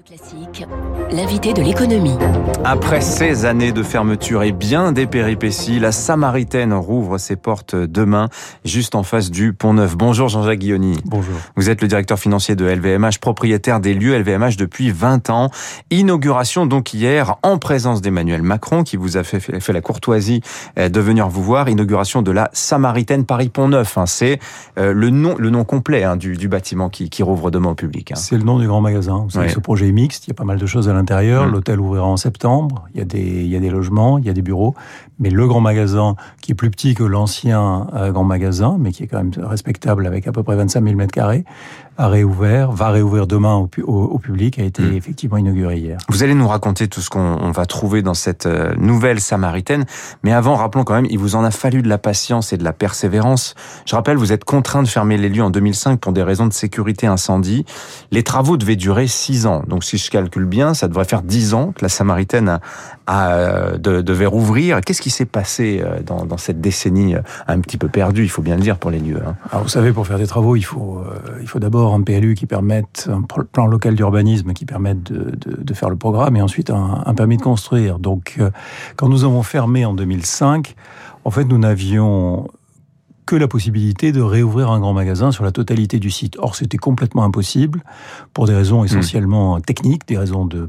Classique, l'invité de l'économie. Après ces années de fermeture et bien des péripéties, la Samaritaine rouvre ses portes demain, juste en face du Pont Neuf. Bonjour Jean-Jacques Guilloni. Bonjour. Vous êtes le directeur financier de LVMH, propriétaire des lieux LVMH depuis 20 ans. Inauguration donc hier en présence d'Emmanuel Macron qui vous a fait, fait la courtoisie euh, de venir vous voir. Inauguration de la Samaritaine Paris Pont Neuf. Hein. C'est euh, le nom, le nom complet hein, du, du, bâtiment qui, qui, rouvre demain au public. Hein. C'est le nom du grand magasin. Vous savez, ouais. ce projet mixte, il y a pas mal de choses à l'intérieur. Mmh. L'hôtel ouvrira en septembre, il y, a des, il y a des logements, il y a des bureaux, mais le grand magasin, qui est plus petit que l'ancien euh, grand magasin, mais qui est quand même respectable avec à peu près 25 000 mètres carrés, a réouvert, va réouvrir demain au, au, au public, a été mmh. effectivement inauguré hier. Vous allez nous raconter tout ce qu'on va trouver dans cette euh, nouvelle Samaritaine, mais avant, rappelons quand même, il vous en a fallu de la patience et de la persévérance. Je rappelle, vous êtes contraint de fermer les lieux en 2005 pour des raisons de sécurité incendie. Les travaux devaient durer six ans, donc si je calcule bien, ça devrait faire dix ans que la Samaritaine a, a, de, devait rouvrir. Qu'est-ce qui s'est passé euh, dans, cette décennie un petit peu perdue, il faut bien le dire, pour les lieux hein vous savez, pour faire des travaux, il faut, euh, faut d'abord un PLU qui permette, un plan local d'urbanisme qui permette de, de, faire le programme, et ensuite un, permis de construire. Donc, euh, quand nous avons fermé en 2005, en fait, nous n'avions que la possibilité de réouvrir un grand magasin sur la totalité du site. Or, c'était complètement impossible pour des raisons essentiellement mmh. techniques, des raisons de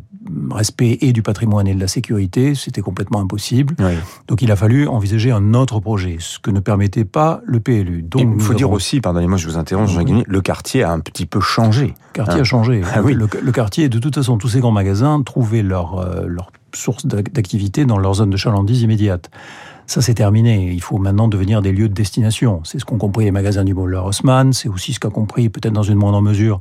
respect et du patrimoine et de la sécurité, c'était complètement impossible. Oui. Donc il a fallu envisager un autre projet, ce que ne permettait pas le PLU. Donc il faut avons... dire aussi, pardonnez-moi, je vous interromps, Jean oui. le quartier a un petit peu changé. Le quartier hein a changé. Ah, oui. le, le, quartier, de toute façon, tous ces grands magasins trouvaient leur, euh, leur source d'activité dans leur zone de chalandise immédiate. Ça, c'est terminé. Il faut maintenant devenir des lieux de destination. C'est ce qu'ont compris les magasins du Boller Haussmann. C'est aussi ce qu'a compris, peut-être dans une moindre mesure,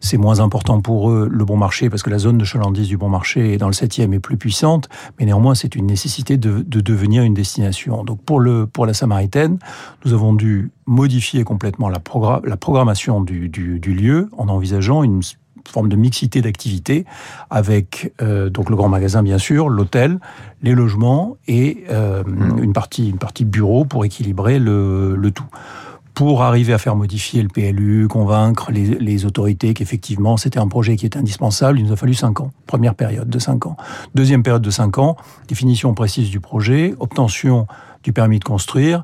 c'est moins important pour eux le bon marché parce que la zone de chalandise du bon marché dans le 7e est plus puissante. Mais néanmoins, c'est une nécessité de, de, devenir une destination. Donc, pour, le, pour la Samaritaine, nous avons dû modifier complètement la, progra la programmation du, du lieu en envisageant une forme de mixité d'activités avec euh, donc le grand magasin bien sûr, l'hôtel, les logements et euh, une partie bureau pour équilibrer le, tout pour arriver à faire modifier le PLU, convaincre les, les autorités qu'effectivement c'était un projet qui était indispensable, il nous a fallu cinq ans. Première période de cinq ans. Deuxième période de cinq ans, définition précise du projet, obtention du permis de construire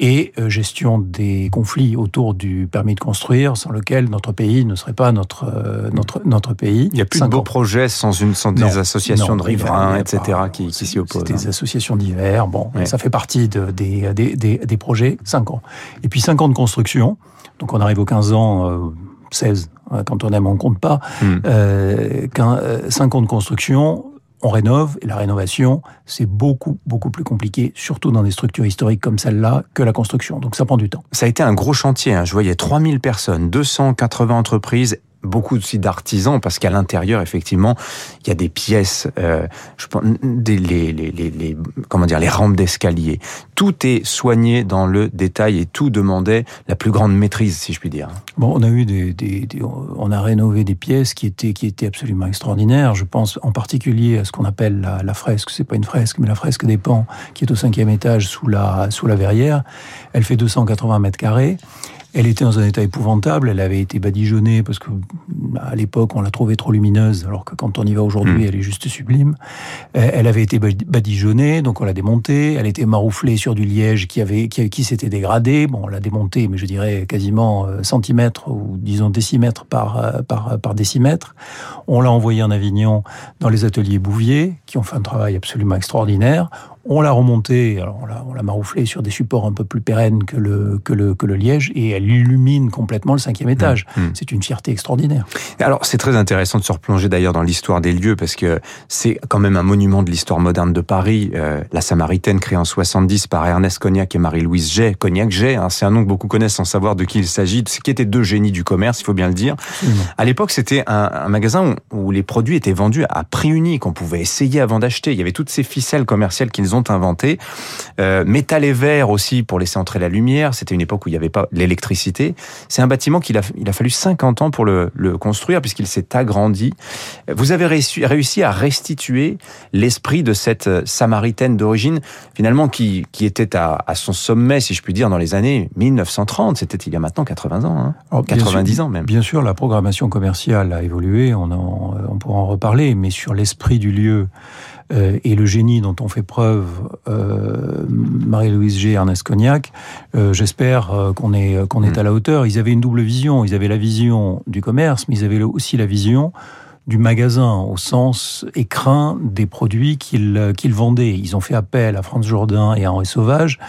et euh, gestion des conflits autour du permis de construire, sans lequel notre pays ne serait pas notre euh, notre notre pays. Il n'y a plus de beaux ans. projets sans une sans non, des associations non, de riverains, etc. Pas, qui, qui s'y opposent. Des hein. associations divers. Bon, ouais. ça fait partie de, des, des, des des projets. Cinq ans. Et puis cinq ans de construction. Donc on arrive aux 15 ans. Euh, 16, quand on aime, on compte pas. Mm. Euh, 5 ans de construction, on rénove et la rénovation, c'est beaucoup, beaucoup plus compliqué, surtout dans des structures historiques comme celle-là, que la construction. Donc ça prend du temps. Ça a été un gros chantier. Hein. Je voyais 3000 personnes, 280 entreprises beaucoup aussi d'artisans parce qu'à l'intérieur effectivement il y a des pièces euh, je pense des les, les, les, comment dire les rampes d'escalier. Tout est soigné dans le détail et tout demandait la plus grande maîtrise si je puis dire. Bon on a eu des on a rénové des pièces qui étaient qui étaient absolument extraordinaires. Je pense en particulier à ce qu'on appelle la, la fresque. C'est pas une fresque mais la fresque des pans qui est au cinquième étage sous la sous la verrière. Elle fait 280 mètres carrés elle était dans un état épouvantable, elle avait été badigeonnée parce que à l'époque on l'a trouvée trop lumineuse, alors que quand on y va aujourd'hui, mmh. elle est juste sublime. Elle avait été badigeonnée, donc on l'a démontée. Elle était marouflée sur du liège qui avait qui, qui s'était dégradé. Bon, on l'a démontée, mais je dirais quasiment centimètres ou disons décimètres par par par décimètre. On l'a envoyée en Avignon dans les ateliers Bouvier, qui ont fait un travail absolument extraordinaire. On l'a remontée, alors on l'a, marouflée sur des supports un peu plus pérennes que le, que le, que le liège et elle illumine complètement le cinquième étage. Mmh. C'est une fierté extraordinaire. Alors c'est très intéressant de se replonger d'ailleurs dans l'histoire des lieux parce que c'est quand même un monument de l'histoire moderne de Paris. Euh, la Samaritaine créée en 70 par Ernest Cognac et Marie-Louise Jay. Cognac Jay, hein, c'est un nom que beaucoup connaissent sans savoir de qui il s'agit, ce qui étaient deux génies du commerce, il faut bien le dire. Mmh. À l'époque c'était un, un magasin où, où, les produits étaient vendus à prix unique, on pouvait essayer avant d'acheter. Il y avait toutes ces ficelles commerciales qu'ils ont ont inventé. Euh, métal et verre aussi pour laisser entrer la lumière. C'était une époque où il n'y avait pas l'électricité. C'est un bâtiment qu'il a, il a fallu 50 ans pour le, le construire puisqu'il s'est agrandi. Vous avez réussi, réussi à restituer l'esprit de cette euh, Samaritaine d'origine, finalement qui, qui était à, à, son sommet, si je puis dire, dans les années 1930. C'était il y a maintenant 80 ans, hein. Alors, 90 ans même. Bien sûr, la programmation commerciale a évolué, on, en, on pourra en reparler, mais sur l'esprit du lieu euh, et le génie dont on fait preuve euh, Marie-Louise G. et Ernest Cognac, euh, j'espère euh, qu'on est, qu'on est mm. à la hauteur. Ils avaient une double vision. Ils avaient la vision du commerce, mais ils avaient aussi la vision du magasin au sens écrin des produits qu'ils qu'ils vendaient. Ils ont fait appel à Franz Jourdain et à Henri Sauvage,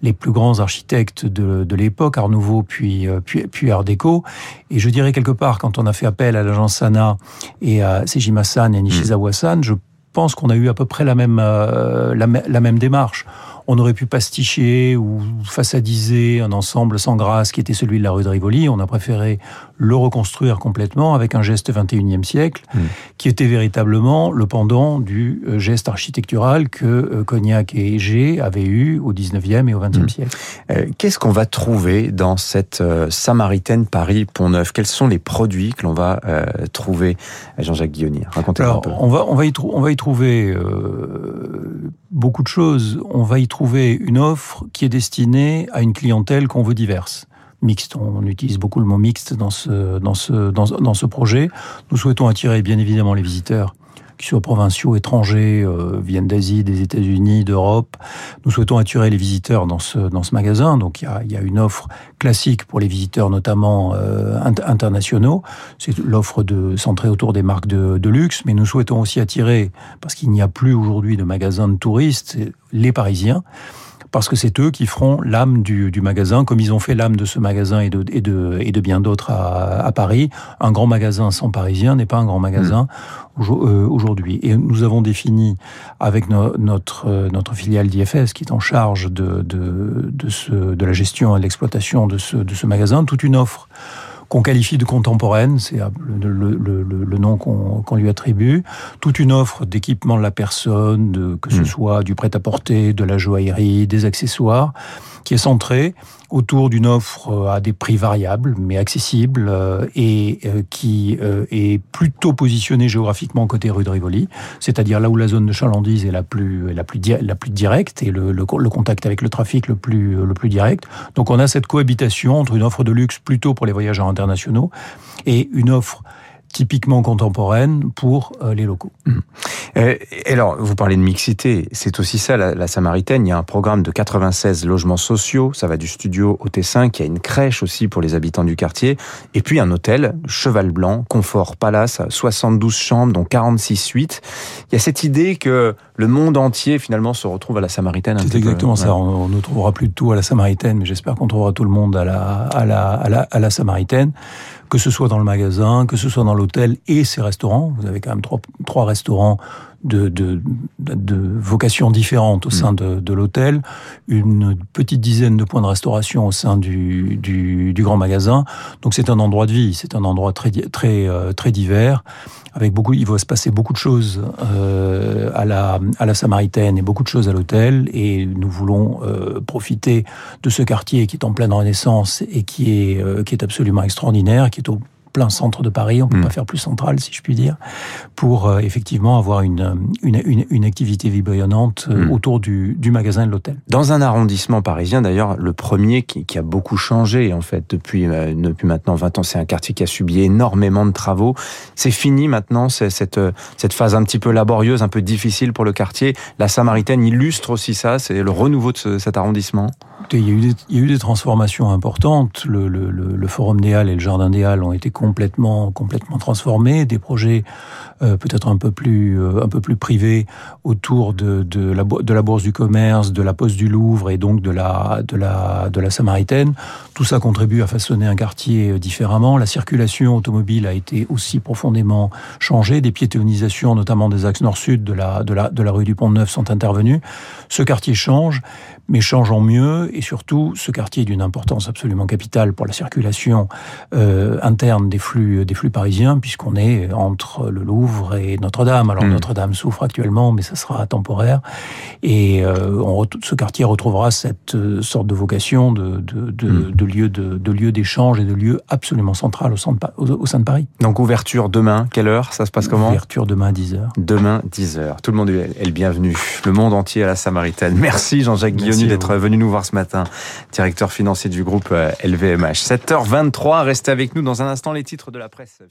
les plus grands architectes de, de l'époque, Art Nouveau puis, puis, puis Art Déco. Et je dirais quelque part, quand on a fait appel à l'agence Sana et à Sejima-san et Nishizawa-san, je pense qu'on a eu à peu près la même, euh, la, même démarche on aurait pu pasticher ou façadiser un ensemble sans grâce qui était celui de la rue de Rivoli. On a préféré le reconstruire complètement avec un geste 21e siècle mmh. qui était véritablement le pendant du euh, geste architectural que euh, Cognac et G avaient eu au 19e et au 20e mmh. siècle. Euh, qu'est-ce qu'on va trouver dans cette Samaritaine Paris-Pont-Neuf Quels sont les produits que l'on va trouver? Jean-Jacques Guillonnier Racontez-nous un peu. On va, on va, y, on va y trouver beaucoup de choses. On va y trouver une offre qui est destinée à une clientèle qu'on veut diverse mixte. On utilise beaucoup le mot mixte dans ce, dans ce, dans, dans ce projet. Nous souhaitons attirer bien évidemment les visiteurs qui soient provinciaux, étrangers, euh, viennent d'Asie, des États-Unis, d'Europe. Nous souhaitons attirer les visiteurs dans ce, dans ce magasin. Donc il y a, y a une offre classique pour les visiteurs, notamment euh, internationaux. C'est l'offre de centrée autour des marques de, de luxe, mais nous souhaitons aussi attirer, parce qu'il n'y a plus aujourd'hui de magasins de touristes, les Parisiens parce que c'est eux qui feront l'âme du, du, magasin, comme ils ont fait l'âme de ce magasin et de, et de, et de bien d'autres à, à, Paris. Un grand magasin sans Parisien n'est pas un grand magasin mmh. Euh, aujourd'hui. Et nous avons défini avec no, notre, euh, notre filiale d'IFS, qui est en charge de, de, de, ce, de la gestion et de l'exploitation de ce, de ce magasin, toute une offre qu'on qualifie de contemporaine, c'est le, le, le, le, nom qu'on qu lui attribue, toute une offre d'équipement de la personne, de, que ce mmh. soit du prêt-à-porter, de la joaillerie, des accessoires, qui est centrée autour d'une offre euh, à des prix variables mais accessibles euh, et euh, qui est plutôt positionnée géographiquement côté rue de Rivoli, c'est-à-dire là où la zone de chalandise est la plus la plus la plus directe et le, le, le, contact avec le trafic le plus le plus direct. Donc on a cette cohabitation entre une offre de luxe plutôt pour les voyageurs internationaux et une offre typiquement contemporaine pour les locaux. Mmh. Euh, alors, vous parlez de mixité, c'est aussi ça la, la, Samaritaine. Il y a un programme de 96 logements sociaux, ça va du studio au T5, il y a une crèche aussi pour les habitants du quartier, et puis un hôtel, Cheval Blanc, Confort Palace, 72 chambres, dont 46 suites. Il y a cette idée que le monde entier finalement se retrouve à la Samaritaine. C'est exactement peu, ça. Ouais. On ne trouvera plus de tout à la Samaritaine, mais j'espère qu'on trouvera tout le monde à la, à la, à la, à la Samaritaine que ce soit dans le magasin, que ce soit dans l'hôtel et ses restaurants. Vous avez quand même trois, trois restaurants de, de, de vocations différentes au sein de, de l'hôtel, une petite dizaine de points de restauration au sein du, du, du grand magasin. Donc c'est un endroit de vie, c'est un endroit très, très, euh, très divers. Avec beaucoup, il va se passer beaucoup de choses euh, à, la, à la Samaritaine et beaucoup de choses à l'hôtel. Et nous voulons euh, profiter de ce quartier qui est en pleine renaissance et qui est, euh, qui est absolument extraordinaire, qui est au plein centre de Paris, on peut mmh. pas faire plus central si je puis dire, pour euh, effectivement avoir une, une, une, une activité vibrillante euh, mmh. autour du, du magasin et de l'hôtel. Dans un arrondissement parisien, d'ailleurs, le premier qui, qui, a beaucoup changé en fait depuis, euh, depuis maintenant 20 ans, c'est un quartier qui a subi énormément de travaux. C'est fini maintenant, c'est cette, cette phase un petit peu laborieuse, un peu difficile pour le quartier. La Samaritaine illustre aussi ça, c'est le renouveau de ce, cet arrondissement. Il y, a eu des, transformations importantes. Le, Forum des Halles et le Jardin des Halles ont été complètement, complètement transformés. Des projets euh, peut-être un peu plus, euh, un peu plus privés autour de, de la Bourse du Commerce, de la Poste du Louvre et donc de la, de la, de la Samaritaine. Tout ça contribue à façonner un quartier euh, différemment. La circulation automobile a été aussi profondément changée. Des piétonisations, notamment des axes nord-sud de la, de, la, de la rue du Pont-Neuf sont intervenues. Ce quartier change, mais change en mieux et surtout, ce quartier est d'une importance absolument capitale pour la circulation euh, interne des flux, des flux parisiens, puisqu'on est entre le Louvre et Notre-Dame. Alors, mm. Notre-Dame souffre actuellement, mais ça sera temporaire. Et euh, on, ce quartier retrouvera cette euh, sorte de vocation de, de, de, mm. de lieu de, lieu d'échange et de lieu absolument central au, centre, au, au, sein de Paris. Donc, ouverture demain, quelle heure? Ça se passe comment? Ouverture demain à 10h. Demain, 10h. Tout le monde est le bienvenu. Le monde entier à la Samaritaine. Merci Jean-Jacques Guilloni d'être venu nous voir ce matin, directeur financier du groupe LVMH. 7h23, restez avec nous dans un instant les titres de la presse.